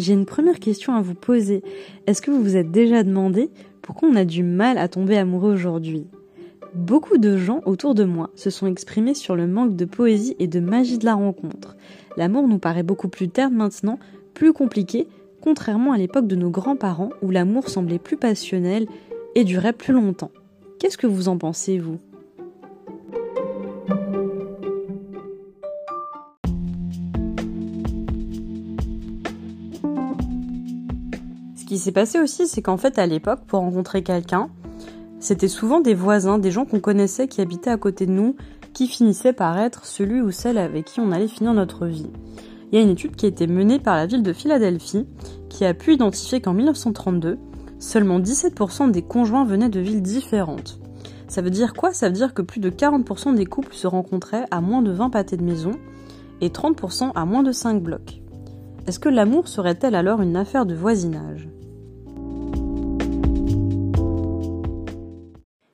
j'ai une première question à vous poser. Est-ce que vous vous êtes déjà demandé pourquoi on a du mal à tomber amoureux aujourd'hui? Beaucoup de gens autour de moi se sont exprimés sur le manque de poésie et de magie de la rencontre. L'amour nous paraît beaucoup plus terne maintenant, plus compliqué, contrairement à l'époque de nos grands-parents où l'amour semblait plus passionnel et durait plus longtemps. Qu'est-ce que vous en pensez, vous? S'est passé aussi, c'est qu'en fait, à l'époque, pour rencontrer quelqu'un, c'était souvent des voisins, des gens qu'on connaissait qui habitaient à côté de nous, qui finissaient par être celui ou celle avec qui on allait finir notre vie. Il y a une étude qui a été menée par la ville de Philadelphie qui a pu identifier qu'en 1932, seulement 17% des conjoints venaient de villes différentes. Ça veut dire quoi? Ça veut dire que plus de 40% des couples se rencontraient à moins de 20 pâtés de maison et 30% à moins de 5 blocs. Est-ce que l'amour serait-elle alors une affaire de voisinage?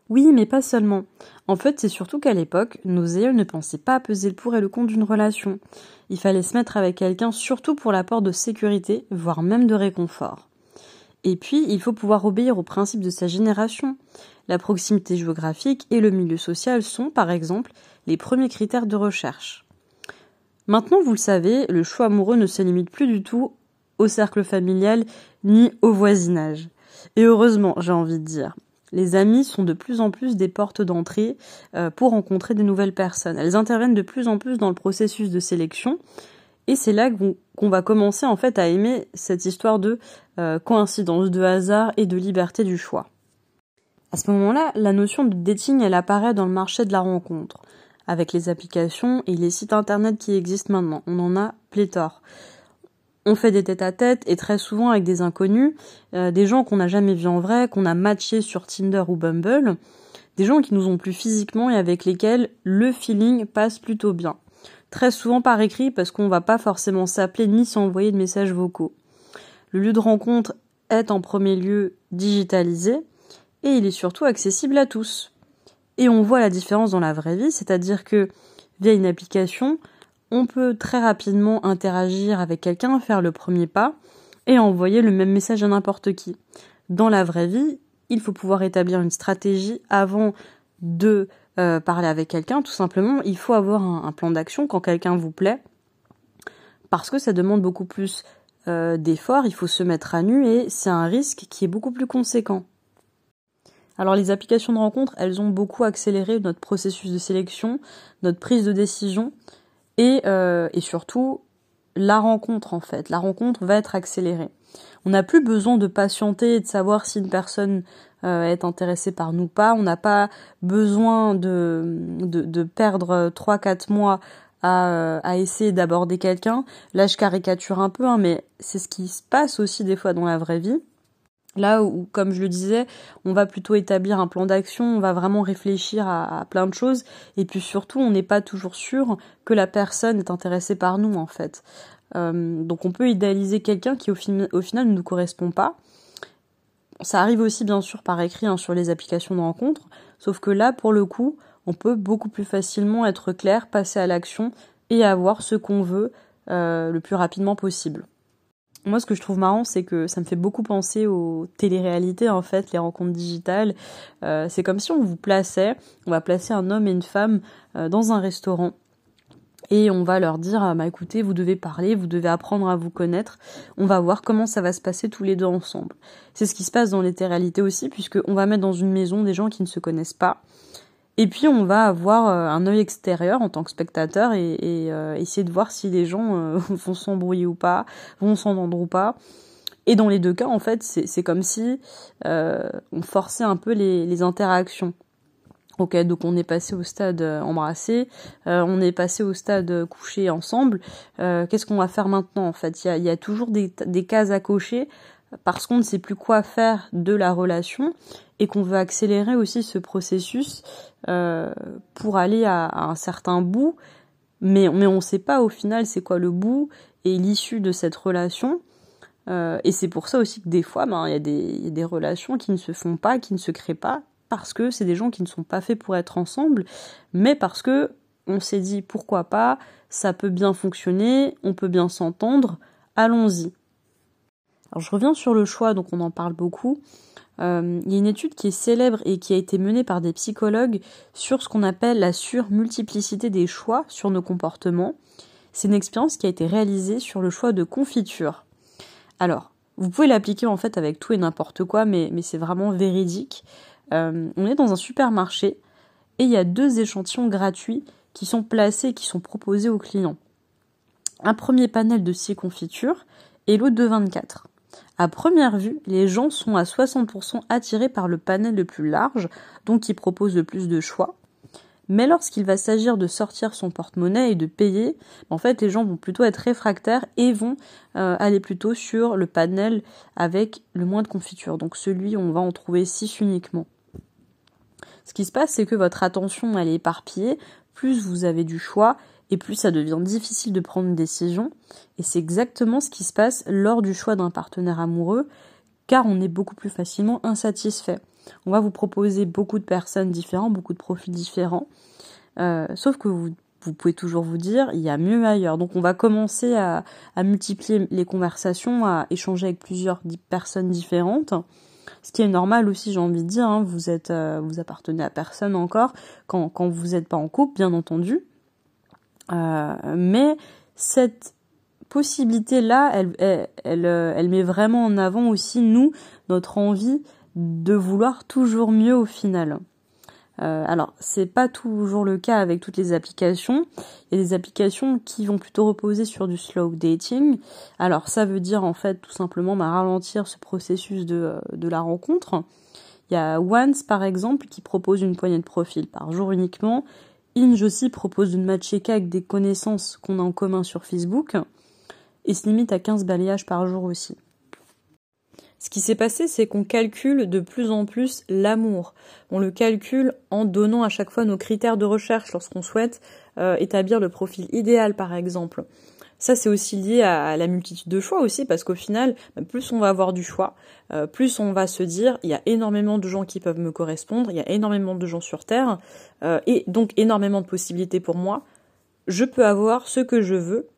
Oui, mais pas seulement. En fait, c'est surtout qu'à l'époque, nos aïeux ne pensaient pas peser le pour et le contre d'une relation. Il fallait se mettre avec quelqu'un surtout pour l'apport de sécurité, voire même de réconfort. Et puis, il faut pouvoir obéir aux principes de sa génération. La proximité géographique et le milieu social sont, par exemple, les premiers critères de recherche. Maintenant, vous le savez, le choix amoureux ne se limite plus du tout au cercle familial ni au voisinage. Et heureusement, j'ai envie de dire les amis sont de plus en plus des portes d'entrée euh, pour rencontrer de nouvelles personnes. Elles interviennent de plus en plus dans le processus de sélection et c'est là qu'on va commencer en fait à aimer cette histoire de euh, coïncidence, de hasard et de liberté du choix. À ce moment-là, la notion de dating, elle apparaît dans le marché de la rencontre, avec les applications et les sites internet qui existent maintenant. On en a pléthore. On fait des têtes à tête et très souvent avec des inconnus, euh, des gens qu'on n'a jamais vus en vrai, qu'on a matchés sur Tinder ou Bumble, des gens qui nous ont plu physiquement et avec lesquels le feeling passe plutôt bien. Très souvent par écrit parce qu'on va pas forcément s'appeler ni s'envoyer de messages vocaux. Le lieu de rencontre est en premier lieu digitalisé et il est surtout accessible à tous. Et on voit la différence dans la vraie vie, c'est-à-dire que via une application, on peut très rapidement interagir avec quelqu'un, faire le premier pas et envoyer le même message à n'importe qui. Dans la vraie vie, il faut pouvoir établir une stratégie avant de euh, parler avec quelqu'un. Tout simplement, il faut avoir un, plan d'action quand quelqu'un vous plaît, parce que ça demande beaucoup plus euh, d'efforts, il faut se mettre à nu et c'est un risque qui est beaucoup plus conséquent. Alors les applications de rencontre, elles ont beaucoup accéléré notre processus de sélection, notre prise de décision, et, euh, et surtout la rencontre en fait. La rencontre va être accélérée. On n'a plus besoin de patienter et de savoir si une personne euh, est intéressée par nous ou pas. On n'a pas besoin de, de, de perdre 3-4 mois à, euh, à essayer d'aborder quelqu'un. Là, je caricature un peu, hein, mais c'est ce qui se passe aussi des fois dans la vraie vie. Là où, comme je le disais, on va plutôt établir un plan d'action, on va vraiment réfléchir à, plein de choses, et puis surtout, on n'est pas toujours sûr que la personne est intéressée par nous, en fait. Euh, donc on peut idéaliser quelqu'un qui au, final ne nous correspond pas. Ça arrive aussi bien sûr par écrit hein, sur les applications de rencontre, sauf que là, pour le coup, on peut beaucoup plus facilement être clair, passer à l'action et avoir ce qu'on veut euh, le plus rapidement possible. Moi, ce que je trouve marrant, c'est que ça me fait beaucoup penser aux téléréalités, en fait, les rencontres digitales. Euh, c'est comme si on vous plaçait, on va placer un homme et une femme euh, dans un restaurant. Et on va leur dire, ah, bah écoutez, vous devez parler, vous devez apprendre à vous connaître. On va voir comment ça va se passer tous les deux ensemble. C'est ce qui se passe dans les téléréalités aussi, puisque on va mettre dans une maison des gens qui ne se connaissent pas. Et puis on va avoir euh, un œil extérieur en tant que spectateur et, euh, essayer de voir si les gens euh, vont s'embrouiller ou pas, vont s'entendre ou pas. Et dans les deux cas, en fait, c'est comme si on forçait un peu les, les, interactions. Ok, donc on est passé au stade embrassé, on est passé au stade couché ensemble. Qu'est-ce qu'on va faire maintenant En fait, il y a, y a, toujours des, des cases à cocher parce qu'on ne sait plus quoi faire de la relation et qu'on veut accélérer aussi ce processus euh, pour aller à, un certain bout, mais, on ne sait pas au final c'est quoi le bout et l'issue de cette relation. Euh, et c'est pour ça aussi que des fois, ben, il y, y, a des relations qui ne se font pas, qui ne se créent pas, parce que c'est des gens qui ne sont pas faits pour être ensemble, mais parce que on s'est dit pourquoi pas, ça peut bien fonctionner, on peut bien s'entendre, allons-y. Alors je reviens sur le choix, donc on en parle beaucoup. Euh, il y a une étude qui est célèbre et qui a été menée par des psychologues sur ce qu'on appelle la surmultiplicité des choix sur nos comportements. C'est une expérience qui a été réalisée sur le choix de confiture. Alors, vous pouvez l'appliquer en fait avec tout et n'importe quoi, mais, mais c'est vraiment véridique. Euh, on est dans un supermarché et il y a deux échantillons gratuits qui sont placés qui sont proposés aux clients. Un premier panel de 6 confitures et l'autre de 24. À première vue, les gens sont à 60% attirés par le panel le plus large, donc qui propose le plus de choix. Mais lorsqu'il va s'agir de sortir son porte-monnaie et de payer, en fait, les gens vont plutôt être réfractaires et vont euh, aller plutôt sur le panel avec le moins de confiture. Donc celui, on va en trouver 6 uniquement. Ce qui se passe, c'est que votre attention, elle est éparpillée. Plus vous avez du choix, et plus ça devient difficile de prendre une décision. Et c'est exactement ce qui se passe lors du choix d'un partenaire amoureux, car on est beaucoup plus facilement insatisfait. On va vous proposer beaucoup de personnes différentes, beaucoup de profils différents, euh, sauf que vous, vous, pouvez toujours vous dire, il y a mieux ailleurs. Donc on va commencer à, multiplier les conversations, à échanger avec plusieurs personnes différentes. Ce qui est normal aussi, j'ai envie de dire, hein, vous êtes, euh, vous appartenez à personne encore quand vous n'êtes pas en couple, bien entendu. Euh, mais cette possibilité-là, elle, elle, elle, met vraiment en avant aussi, nous, notre envie de vouloir toujours mieux au final. Euh, alors, c'est pas toujours le cas avec toutes les applications. Il y a des applications qui vont plutôt reposer sur du slow dating. Alors, ça veut dire en fait tout simplement bah, ralentir ce processus de, de la rencontre. Il y a Once par exemple qui propose une poignée de profils par jour uniquement Inge aussi propose de matcher qu'avec des connaissances qu'on a en commun sur Facebook et se limite à 15 balayages par jour aussi. Ce qui s'est passé, c'est qu'on calcule de plus en plus l'amour. On le calcule en donnant à chaque fois nos critères de recherche lorsqu'on souhaite euh, établir le profil idéal, par exemple. Ça, c'est aussi lié à, la multitude de choix aussi, parce qu'au final, bah, plus on va avoir du choix, euh, plus on va se dire, il y a énormément de gens qui peuvent me correspondre, il y a énormément de gens sur Terre, euh, et donc énormément de possibilités pour moi. Je peux avoir ce que je veux,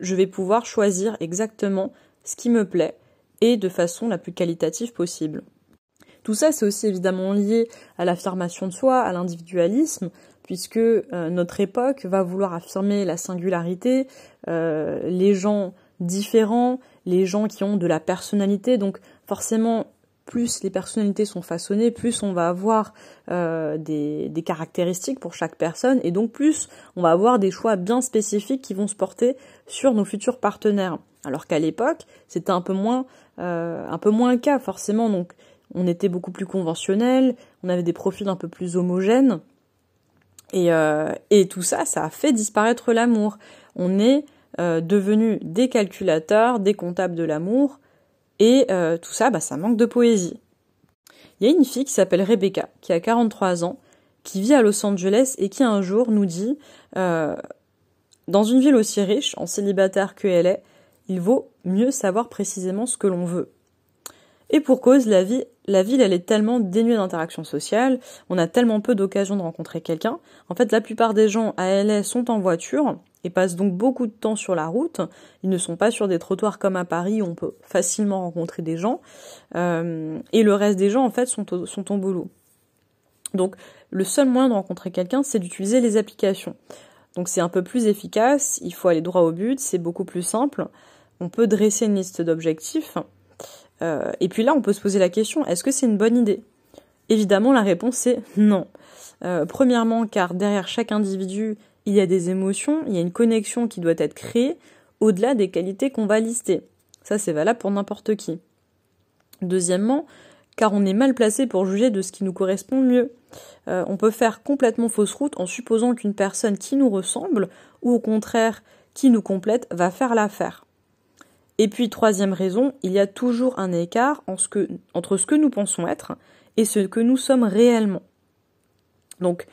je vais pouvoir choisir exactement ce qui me plaît, et de façon la plus qualitative possible. Tout ça, c'est aussi évidemment lié à l'affirmation de soi, à l'individualisme, puisque euh, notre époque va vouloir affirmer la singularité, euh, les gens différents, les gens qui ont de la personnalité. Donc forcément, plus les personnalités sont façonnées, plus on va avoir euh, des, caractéristiques pour chaque personne, et donc plus on va avoir des choix bien spécifiques qui vont se porter sur nos futurs partenaires. Alors qu'à l'époque, c'était un peu moins un peu moins le cas forcément. Donc on était beaucoup plus conventionnel, on avait des profils un peu plus homogènes. Et, euh, et tout ça, ça a fait disparaître l'amour. On est euh, devenu des calculateurs, des comptables de l'amour, et euh, tout ça, bah, ça manque de poésie. Il y a une fille qui s'appelle Rebecca, qui a 43 ans, qui vit à Los Angeles et qui un jour nous dit, dans une ville aussi riche, en célibataire qu'elle est, il vaut mieux savoir précisément ce que l'on veut. Et pour cause, la vie la ville, elle est tellement dénuée d'interaction sociale, on a tellement peu d'occasions de rencontrer quelqu'un. En fait, la plupart des gens à LA sont en voiture et passent donc beaucoup de temps sur la route. Ils ne sont pas sur des trottoirs comme à Paris où on peut facilement rencontrer des gens. Euh, et le reste des gens, en fait, sont au, sont boulot. Donc, le seul moyen de rencontrer quelqu'un, c'est d'utiliser les applications. Donc, c'est un peu plus efficace, il faut aller droit au but, c'est beaucoup plus simple. On peut dresser une liste d'objectifs euh, et puis là, on peut se poser la question, est-ce que c'est une bonne idée? Évidemment, la réponse est non. Euh, premièrement, car derrière chaque individu, il y a des émotions, il y a une connexion qui doit être créée au-delà des qualités qu'on va lister. Ça, c'est valable pour n'importe qui. Deuxièmement, car on est mal placé pour juger de ce qui nous correspond mieux. Euh, on peut faire complètement fausse route en supposant qu'une personne qui nous ressemble, ou au contraire qui nous complète, va faire l'affaire. Et puis, troisième raison, il y a toujours un écart entre ce que nous pensons être et ce que nous sommes réellement. Donc,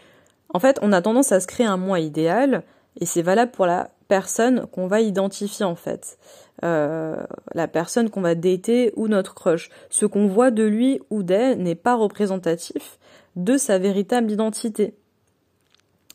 en fait, on a tendance à se créer un moi idéal, et c'est valable pour la personne qu'on va identifier en fait. Euh, la personne qu'on va dater ou notre crush. Ce qu'on voit de lui ou d'elle n'est pas représentatif de sa véritable identité.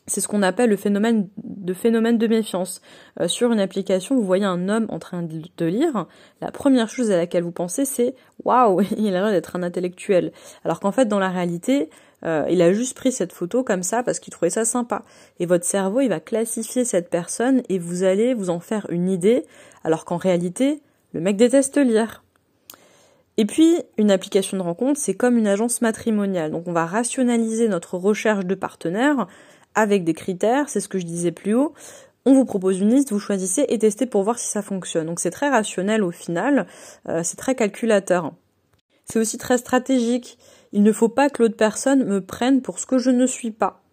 C'est ce qu'on appelle le phénomène de phénomène de méfiance. Euh, sur une application, vous voyez un homme en train de lire, la première chose à laquelle vous pensez c'est waouh, il a l'air d'être un intellectuel. Alors qu'en fait, dans la réalité, euh, il a juste pris cette photo comme ça parce qu'il trouvait ça sympa. Et votre cerveau, il va classifier cette personne et vous allez vous en faire une idée, alors qu'en réalité, le mec déteste lire. Et puis, une application de rencontre, c'est comme une agence matrimoniale. Donc, on va rationaliser notre recherche de partenaires avec des critères, c'est ce que je disais plus haut. On vous propose une liste, vous choisissez et testez pour voir si ça fonctionne. Donc c'est très rationnel au final, euh, c'est très calculateur. C'est aussi très stratégique. Il ne faut pas que l'autre personne me prenne pour ce que je ne suis pas.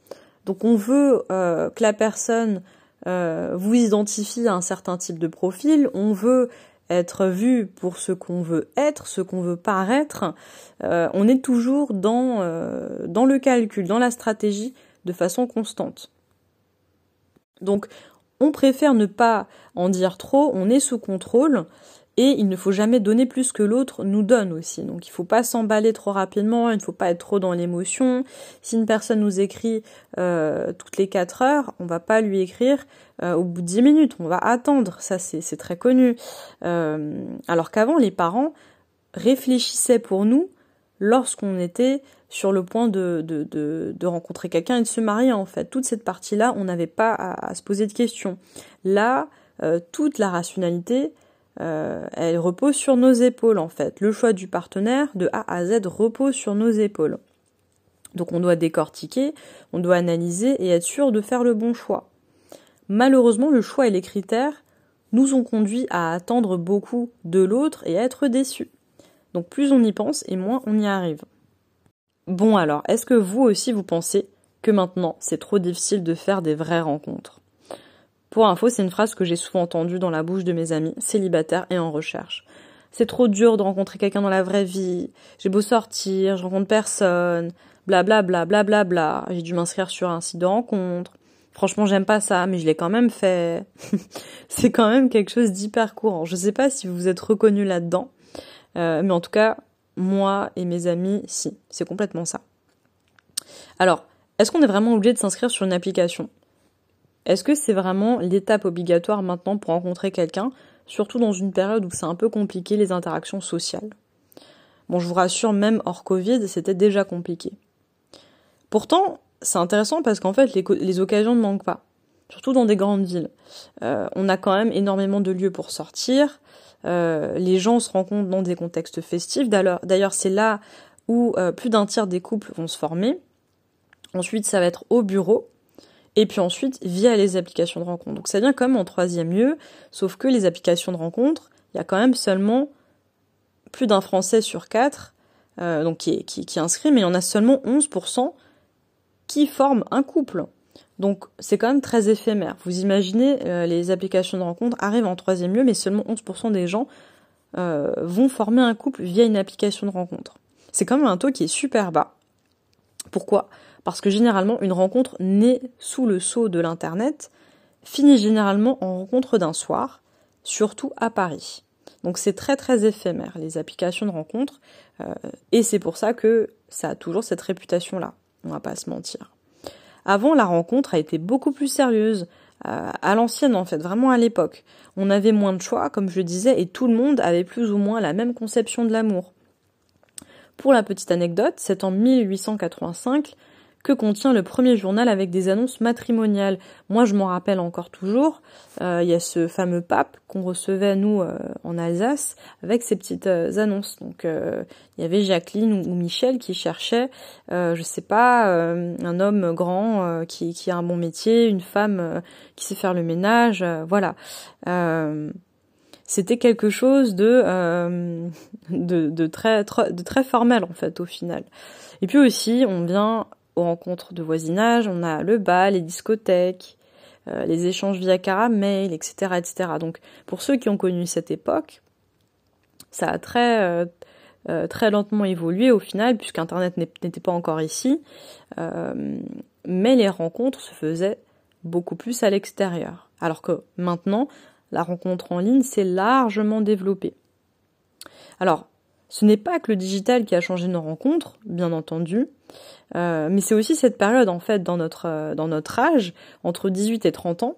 Donc on veut euh, que la personne euh, vous identifie à un certain type de profil, on veut être vu pour ce qu'on veut être, ce qu'on veut paraître. on est toujours dans, dans le calcul, dans la stratégie de façon constante. Donc on préfère ne pas en dire trop, on est sous contrôle et il ne faut jamais donner plus que l'autre nous donne aussi. Donc il ne faut pas s'emballer trop rapidement, il ne faut pas être trop dans l'émotion. Si une personne nous écrit euh, toutes les 4 heures, on va pas lui écrire euh, au bout de 10 minutes, on va attendre, ça c'est très connu. Euh, alors qu'avant les parents réfléchissaient pour nous lorsqu'on était sur le point de, rencontrer quelqu'un et de se marier en fait. Toute cette partie-là, on n'avait pas à, se poser de questions. Là, euh, toute la rationalité, euh, elle repose sur nos épaules en fait. Le choix du partenaire de A à Z repose sur nos épaules. Donc on doit décortiquer, on doit analyser et être sûr de faire le bon choix. Malheureusement, le choix et les critères nous ont conduit à attendre beaucoup de l'autre et à être déçus. Donc plus on y pense et moins on y arrive. Bon alors, est-ce que vous aussi vous pensez que maintenant c'est trop difficile de faire des vraies rencontres? Pour info, c'est une phrase que j'ai souvent entendue dans la bouche de mes amis célibataires et en recherche. C'est trop dur de rencontrer quelqu'un dans la vraie vie. J'ai beau sortir, je rencontre personne. Bla bla bla bla bla bla. J'ai dû m'inscrire sur un site de rencontre. Franchement, j'aime pas ça, mais je l'ai quand même fait. c'est quand même quelque chose d'hyper courant. Je sais pas si vous vous êtes reconnu là-dedans, euh, mais en tout cas, moi et mes amis, si, c'est complètement ça. Alors, est-ce qu'on est vraiment obligé de s'inscrire sur une application? Est-ce que c'est vraiment l'étape obligatoire maintenant pour rencontrer quelqu'un, surtout dans une période où c'est un peu compliqué les interactions sociales? Bon, je vous rassure, même hors Covid, c'était déjà compliqué. Pourtant, c'est intéressant parce qu'en fait, les, occasions ne manquent pas, surtout dans des grandes villes. Euh, on a quand même énormément de lieux pour sortir, euh, les gens se rencontrent dans des contextes festifs. D'ailleurs, c'est là où euh, plus d'un tiers des couples vont se former. Ensuite, ça va être au bureau. Et puis ensuite, via les applications de rencontre. Donc ça vient comme en troisième lieu, sauf que les applications de rencontre, il y a quand même seulement plus d'un Français sur quatre euh, donc qui, qui, inscrit, mais il y en a seulement 11% qui forment un couple. Donc c'est quand même très éphémère. Vous imaginez, euh, les applications de rencontre arrivent en troisième lieu, mais seulement 11% des gens euh, vont former un couple via une application de rencontre. C'est quand même un taux qui est super bas. Pourquoi? Parce que généralement, une rencontre née sous le sceau de l'Internet finit généralement en rencontre d'un soir, surtout à Paris. Donc c'est très très éphémère, les applications de rencontre, euh, et c'est pour ça que ça a toujours cette réputation-là, on va pas se mentir. Avant, la rencontre a été beaucoup plus sérieuse, euh, à l'ancienne en fait, vraiment à l'époque. On avait moins de choix, comme je disais, et tout le monde avait plus ou moins la même conception de l'amour. Pour la petite anecdote, c'est en 1885 que contient le premier journal avec des annonces matrimoniales. Moi, je m'en rappelle encore toujours. Euh, il y a ce fameux pape qu'on recevait nous euh, en Alsace avec ces petites euh, annonces. Donc, il y avait Jacqueline ou, Michel qui cherchait, je sais pas, un homme grand qui, qui a un bon métier, une femme qui sait faire le ménage, voilà. c'était quelque chose de, de, de très, de très formel en fait au final. Et puis aussi, on vient aux rencontres de voisinage, on a le bal, les discothèques, euh, les échanges via caramel, etc., etc. Donc, pour ceux qui ont connu cette époque, ça a très euh, euh, très lentement évolué au final, puisqu'Internet n'était pas encore ici, mais les rencontres se faisaient beaucoup plus à l'extérieur. Alors que maintenant, la rencontre en ligne s'est largement développée. Alors, ce n'est pas que le digital qui a changé nos rencontres, bien entendu, mais c'est aussi cette période en fait dans notre notre âge entre 18 et 30 ans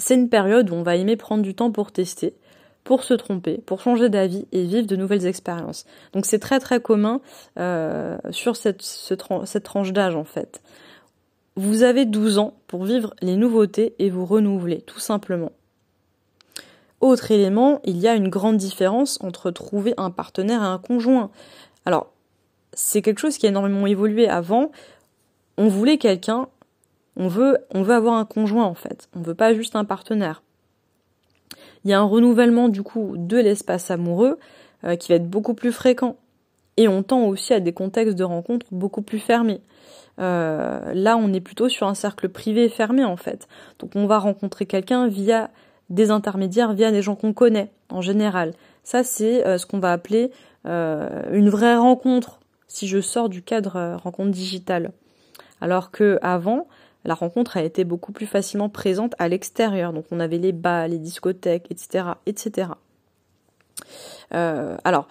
c'est une période où on va aimer prendre du temps pour tester, pour se tromper, pour changer d'avis et vivre de nouvelles expériences. Donc c'est très très commun euh, sur cette, cette tranche d'âge en fait. Vous avez 12 ans pour vivre les nouveautés et vous renouveler, tout simplement. Autre élément, il y a une grande différence entre trouver un partenaire et un conjoint. Alors, c'est quelque chose qui a énormément évolué avant. On voulait quelqu'un on veut, avoir un conjoint en fait. On veut pas juste un partenaire. Il y a un renouvellement du coup de l'espace amoureux euh, qui va être beaucoup plus fréquent. Et on tend aussi à des contextes de rencontres beaucoup plus fermés. Euh, là, on est plutôt sur un cercle privé fermé en fait. Donc on va rencontrer quelqu'un via des intermédiaires, via des gens qu'on connaît en général. Ça, c'est euh, ce qu'on va appeler une vraie rencontre, si je sors du cadre rencontre digitale. Alors que avant, la rencontre a été beaucoup plus facilement présente à l'extérieur. Donc on avait les bas, les discothèques, etc. etc. Euh, alors,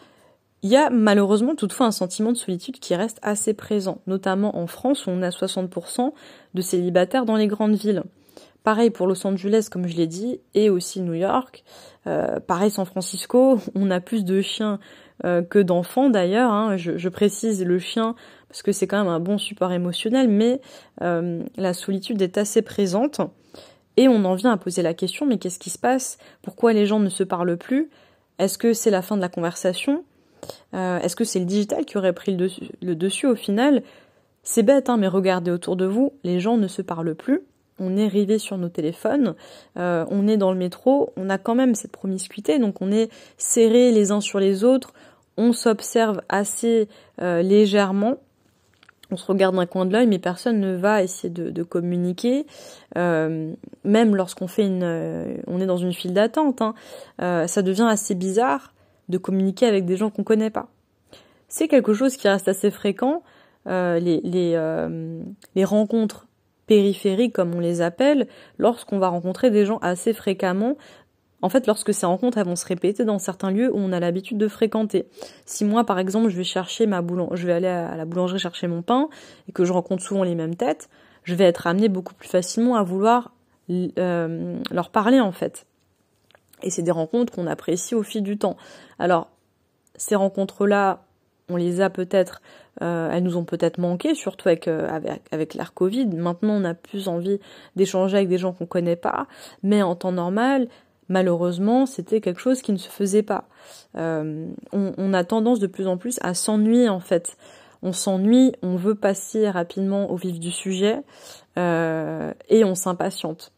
il y a malheureusement toutefois un sentiment de solitude qui reste assez présent, notamment en France où on a 60% de célibataires dans les grandes villes. Pareil pour Los Angeles, comme je l'ai dit, et aussi New York. Euh, pareil San Francisco, on a plus de chiens euh, que d'enfants d'ailleurs. Hein. Je, précise le chien parce que c'est quand même un bon support émotionnel, mais euh, la solitude est assez présente. Et on en vient à poser la question, mais qu'est-ce qui se passe? Pourquoi les gens ne se parlent plus? Est-ce que c'est la fin de la conversation? Euh, Est-ce que c'est le digital qui aurait pris le dessus, au final? C'est bête, hein, mais regardez autour de vous, les gens ne se parlent plus. On est rivé sur nos téléphones, on est dans le métro, on a quand même cette promiscuité, donc on est serrés les uns sur les autres, on s'observe assez légèrement, on se regarde d'un coin de l'œil, mais personne ne va essayer de, communiquer. Euh, même lorsqu'on fait une, euh, on est dans une file d'attente, hein, euh, ça devient assez bizarre de communiquer avec des gens qu'on connaît pas. C'est quelque chose qui reste assez fréquent. les rencontres périphériques, comme on les appelle, lorsqu'on va rencontrer des gens assez fréquemment en fait, lorsque ces rencontres elles vont se répéter dans certains lieux où on a l'habitude de fréquenter. Si moi, par exemple, je vais chercher ma boulangerie, je vais aller à la boulangerie chercher mon pain et que je rencontre souvent les mêmes têtes, je vais être amené beaucoup plus facilement à vouloir euh, leur parler en fait. Et c'est des rencontres qu'on apprécie au fil du temps. Alors, ces rencontres-là, on les a peut-être, euh, elles nous ont peut-être manqué, surtout avec, euh, avec, avec l'ère Covid. Maintenant, on a plus envie d'échanger avec des gens qu'on connaît pas. Mais en temps normal, malheureusement, c'était quelque chose qui ne se faisait pas. Euh, on, a tendance de plus en plus à s'ennuyer en fait. On s'ennuie, on veut passer rapidement au vif du sujet euh, et on s'impatiente.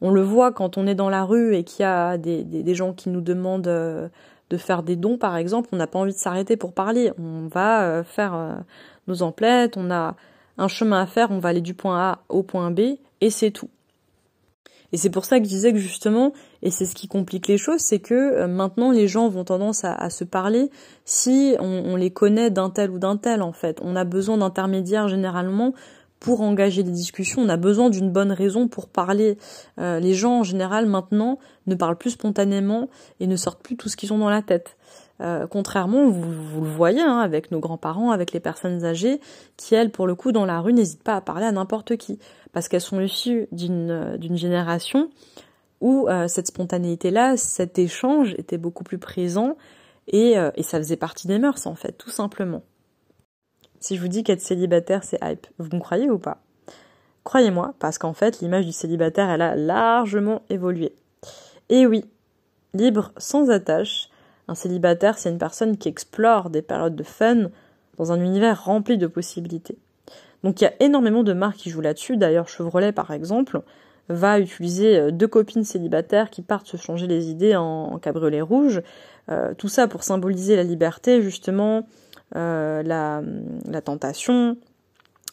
On le voit quand on est dans la rue et qu'il y a des, gens qui nous demandent euh, de faire des dons par exemple, on n'a pas envie de s'arrêter pour parler. On va faire nos emplettes, on a un chemin à faire, on va aller du point A au point B et c'est tout. Et c'est pour ça que je disais que justement, et c'est ce qui complique les choses, c'est que euh, maintenant les gens vont tendance à, se parler si on, les connaît d'un tel ou d'un tel en fait. On a besoin d'intermédiaires généralement pour engager des discussions, on a besoin d'une bonne raison pour parler. Euh, les gens en général maintenant ne parlent plus spontanément et ne sortent plus tout ce qu'ils ont dans la tête. Euh, contrairement, vous, le voyez hein, avec nos grands-parents, avec les personnes âgées, qui elles, pour le coup, dans la rue, n'hésitent pas à parler à n'importe qui, parce qu'elles sont issues d'une euh, d'une génération où euh, cette spontanéité-là, cet échange était beaucoup plus présent et, et ça faisait partie des mœurs en fait, tout simplement. Si je vous dis qu'être célibataire c'est hype, vous me croyez ou pas? Croyez-moi, parce qu'en fait l'image du célibataire elle a largement évolué. Et oui, libre sans attache, un célibataire, c'est une personne qui explore des périodes de fun dans un univers rempli de possibilités. Donc il y a énormément de marques qui jouent là-dessus. D'ailleurs, Chevrolet, par exemple, va utiliser euh, deux copines célibataires qui partent se changer les idées en, cabriolet rouge. Euh, tout ça pour symboliser la liberté, justement, euh, la, la, tentation,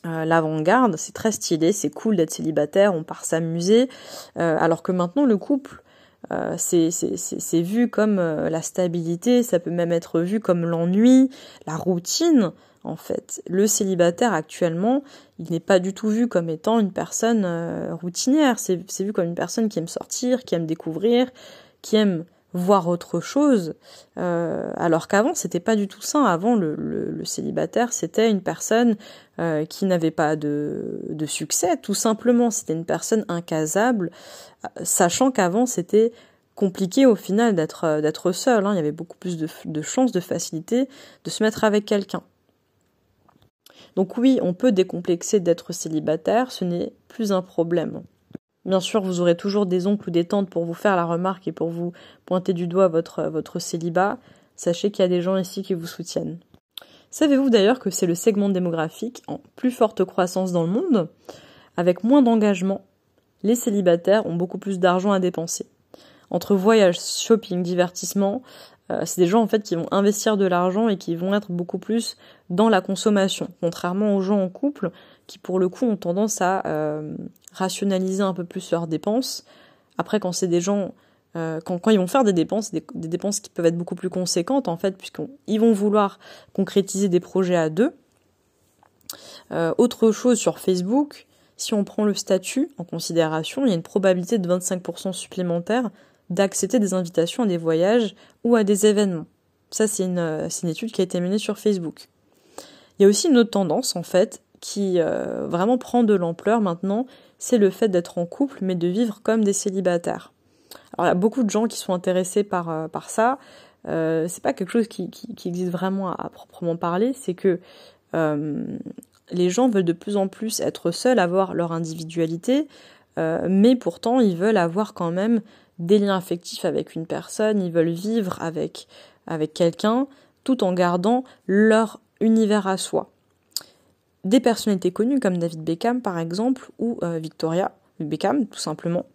l'avant-garde. C'est très stylé, c'est cool d'être célibataire, on part s'amuser. alors que maintenant, le couple euh, c'est vu comme euh, la stabilité, ça peut même être vu comme l'ennui, la routine en fait. Le célibataire actuellement, il n'est pas du tout vu comme étant une personne euh, routinière, c'est vu comme une personne qui aime sortir, qui aime découvrir, qui aime voir autre chose, euh, alors qu'avant c'était pas du tout ça. Avant le, le, célibataire c'était une personne euh, qui n'avait pas de, de, succès, tout simplement. C'était une personne incasable, sachant qu'avant c'était compliqué au final d'être d'être seul. Hein. Il y avait beaucoup plus de, de chances, de facilité de se mettre avec quelqu'un. Donc oui, on peut décomplexer d'être célibataire, ce n'est plus un problème. Bien sûr, vous aurez toujours des oncles ou des tantes pour vous faire la remarque et pour vous pointer du doigt votre, votre célibat. Sachez qu'il y a des gens ici qui vous soutiennent. Savez-vous d'ailleurs que c'est le segment démographique en plus forte croissance dans le monde? Avec moins d'engagement, les célibataires ont beaucoup plus d'argent à dépenser. Entre voyages, shopping, divertissement, euh, c'est des gens en fait qui vont investir de l'argent et qui vont être beaucoup plus dans la consommation, contrairement aux gens en couple qui pour le coup ont tendance à euh, rationaliser un peu plus leurs dépenses. Après, quand c'est des gens, euh, quand, ils vont faire des dépenses, des, dépenses qui peuvent être beaucoup plus conséquentes en fait, puisqu'ils vont vouloir concrétiser des projets à deux. Autre chose sur Facebook, si on prend le statut en considération, il y a une probabilité de 25% supplémentaire d'accepter des invitations à des voyages ou à des événements. Ça, c'est une, étude qui a été menée sur Facebook. Il y a aussi une autre tendance, en fait, qui euh, vraiment prend de l'ampleur maintenant, c'est le fait d'être en couple, mais de vivre comme des célibataires. Alors il y a beaucoup de gens qui sont intéressés par, euh, ça. Euh, c'est pas quelque chose qui, existe vraiment à, proprement parler, c'est que euh, les gens veulent de plus en plus être seuls, avoir leur individualité, mais pourtant ils veulent avoir quand même des liens affectifs avec une personne, ils veulent vivre avec, avec quelqu'un, tout en gardant leur univers à soi des personnalités connues comme David Beckham par exemple ou euh, Victoria Beckham tout simplement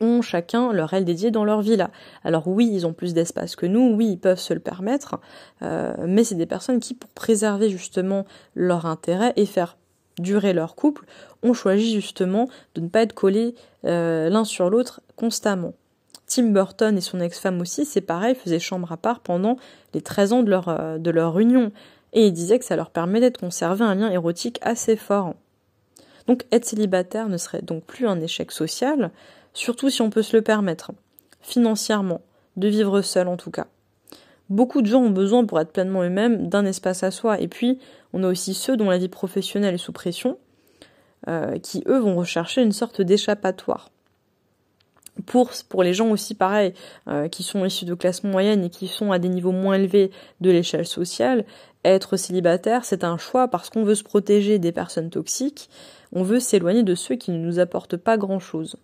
ont chacun leur aile dédiée dans leur villa. Alors oui, ils ont plus d'espace que nous, oui, ils peuvent se le permettre, euh, mais c'est des personnes qui, pour préserver justement leur intérêt et faire durer leur couple, ont choisi justement de ne pas être collés euh, l'un sur l'autre constamment. Tim Burton et son ex-femme aussi, c'est pareil, faisaient chambre à part pendant les 13 ans de leur, de leur union et il disait que ça leur permet de conserver un lien érotique assez fort. Donc être célibataire ne serait donc plus un échec social, surtout si on peut se le permettre, financièrement, de vivre seul en tout cas. Beaucoup de gens ont besoin pour être pleinement eux-mêmes d'un espace à soi, et puis on a aussi ceux dont la vie professionnelle est sous pression, euh, qui eux vont rechercher une sorte d'échappatoire. Pour, les gens aussi pareil, euh, qui sont issus de classes moyennes et qui sont à des niveaux moins élevés de l'échelle sociale, être célibataire, c'est un choix parce qu'on veut se protéger des personnes toxiques, on veut s'éloigner de ceux qui ne nous apportent pas grand-chose.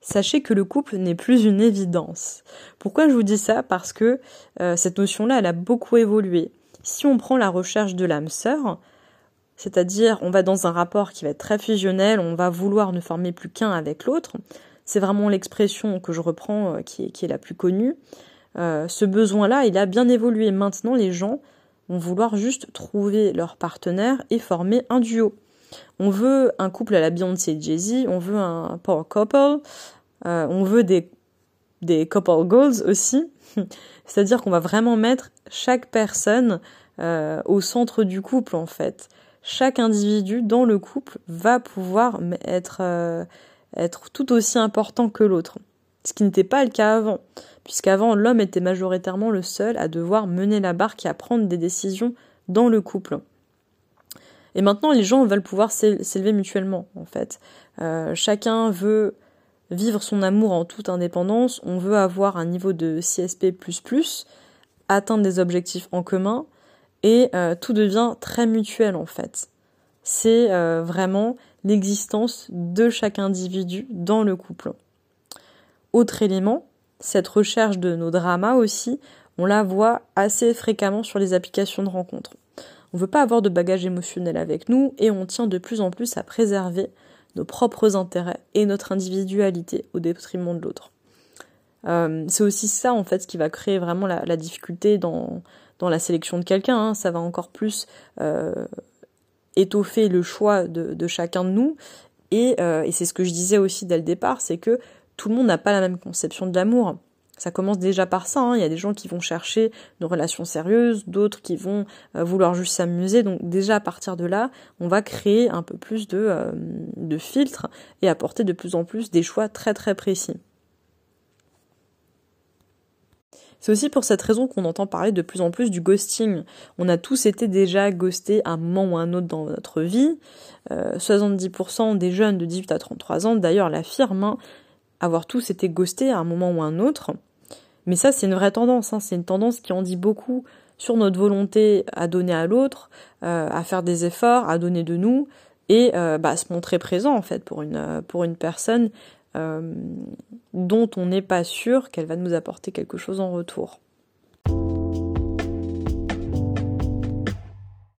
Sachez que le couple n'est plus une évidence. Pourquoi je vous dis ça? Parce que euh, cette notion-là, elle a beaucoup évolué. Si on prend la recherche de l'âme sœur, c'est-à-dire on va dans un rapport qui va être très fusionnel, on va vouloir ne former plus qu'un avec l'autre, c'est vraiment l'expression que je reprends euh, qui, est, la plus connue. Euh, ce besoin-là, il a bien évolué. Maintenant, les gens vont vouloir juste trouver leur partenaire et former un duo. On veut un couple à la Beyoncé et Jay-Z, on veut un power couple, euh, on veut des, couple goals aussi. C'est-à-dire qu'on va vraiment mettre chaque personne au centre du couple en fait. Chaque individu dans le couple va pouvoir être, être tout aussi important que l'autre. Ce qui n'était pas le cas avant puisqu'avant l'homme était majoritairement le seul à devoir mener la barque et à prendre des décisions dans le couple. Et maintenant, les gens veulent pouvoir s'élever mutuellement, en fait. Euh, chacun veut vivre son amour en toute indépendance, on veut avoir un niveau de CSP++, atteindre des objectifs en commun, et euh, tout devient très mutuel, en fait. C'est euh, vraiment l'existence de chaque individu dans le couple. Autre élément, cette recherche de nos dramas aussi, on la voit assez fréquemment sur les applications de rencontres. On ne veut pas avoir de bagage émotionnel avec nous et on tient de plus en plus à préserver nos propres intérêts et notre individualité au détriment de l'autre. Euh, c'est aussi ça en fait qui va créer vraiment la, difficulté dans, dans la sélection de quelqu'un. Hein. Ça va encore plus euh, étoffer le choix de, chacun de nous. Et, euh, et c'est ce que je disais aussi dès le départ, c'est que tout le monde n'a pas la même conception de l'amour. Ça commence déjà par ça. Hein. Il y a des gens qui vont chercher une relation sérieuse, d'autres qui vont euh, vouloir juste s'amuser. Donc déjà à partir de là, on va créer un peu plus de, euh, de filtres et apporter de plus en plus des choix très très précis. C'est aussi pour cette raison qu'on entend parler de plus en plus du ghosting. On a tous été déjà ghostés à un moment ou à un autre dans notre vie. 70% des jeunes de 18 à 33 ans d'ailleurs l'affirment, avoir tous été ghostés à un moment ou à un autre. Mais ça c'est une vraie tendance, hein. c'est une tendance qui en dit beaucoup sur notre volonté à donner à l'autre, euh, à faire des efforts, à donner de nous et euh, bah, à se montrer présent en fait pour une, pour une personne euh, dont on n'est pas sûr qu'elle va nous apporter quelque chose en retour.